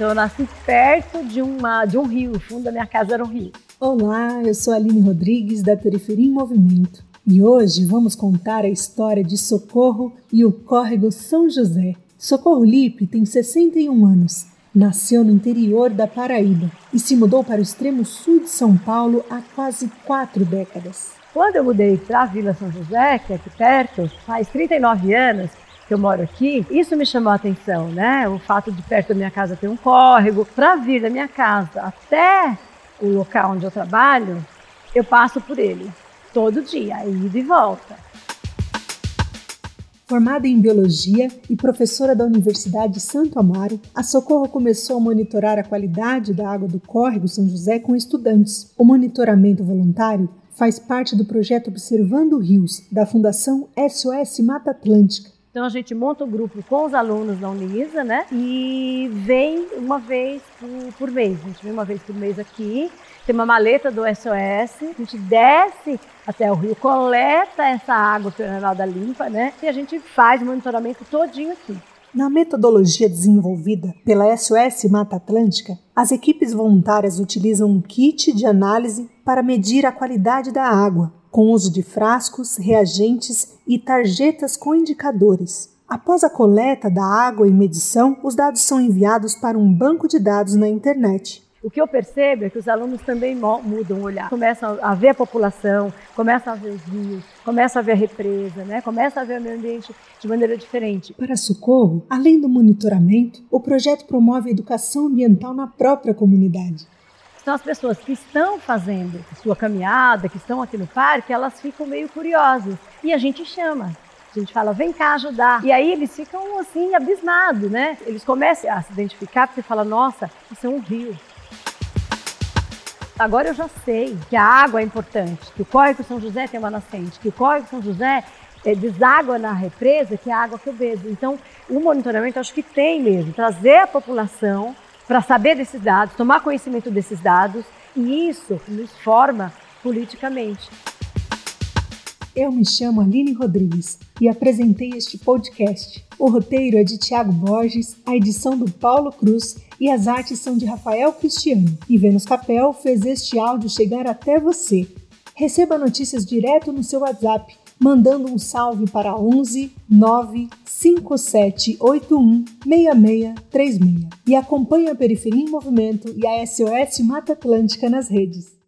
Então eu nasci perto de, uma, de um rio, o fundo da minha casa era um rio. Olá, eu sou a Aline Rodrigues da Periferia em Movimento e hoje vamos contar a história de Socorro e o córrego São José. Socorro Lipe tem 61 anos, nasceu no interior da Paraíba e se mudou para o extremo sul de São Paulo há quase quatro décadas. Quando eu mudei para a Vila São José, que é aqui perto, faz 39 anos, que eu moro aqui, isso me chamou a atenção, né? O fato de perto da minha casa ter um córrego. Para vir da minha casa até o local onde eu trabalho, eu passo por ele todo dia, ida e volta. Formada em biologia e professora da Universidade Santo Amaro, a Socorro começou a monitorar a qualidade da água do córrego São José com estudantes. O monitoramento voluntário faz parte do projeto Observando Rios, da Fundação SOS Mata Atlântica, então a gente monta o um grupo com os alunos da Unisa, né? E vem uma vez por, por, mês. A gente vem uma vez por mês aqui, tem uma maleta do SOS, a gente desce até o rio, coleta essa água Renalda limpa, né? E a gente faz o monitoramento todinho aqui. Na metodologia desenvolvida pela SOS Mata Atlântica, as equipes voluntárias utilizam um kit de análise para medir a qualidade da água, com uso de frascos, reagentes e tarjetas com indicadores. Após a coleta da água e medição, os dados são enviados para um banco de dados na internet. O que eu percebo é que os alunos também mudam o olhar, começam a ver a população, começam a ver os rios, começam a ver a represa, né? começam a ver o meio ambiente de maneira diferente. Para Socorro, além do monitoramento, o projeto promove a educação ambiental na própria comunidade. Então, as pessoas que estão fazendo sua caminhada, que estão aqui no parque, elas ficam meio curiosas. E a gente chama. A gente fala, vem cá ajudar. E aí eles ficam assim, abismados, né? Eles começam a se identificar porque fala, nossa, isso é um rio. Agora eu já sei que a água é importante, que o córrego São José tem uma nascente, que o córrego São José é, deságua na represa, que é a água que eu bebo. Então, o monitoramento acho que tem mesmo, trazer a população para saber desses dados, tomar conhecimento desses dados, e isso nos forma politicamente. Eu me chamo Aline Rodrigues e apresentei este podcast. O roteiro é de Tiago Borges, a edição do Paulo Cruz e as artes são de Rafael Cristiano. E Vênus Capel fez este áudio chegar até você. Receba notícias direto no seu WhatsApp mandando um salve para 11 95781 6636 e acompanhe a Periferia em Movimento e a SOS Mata Atlântica nas redes.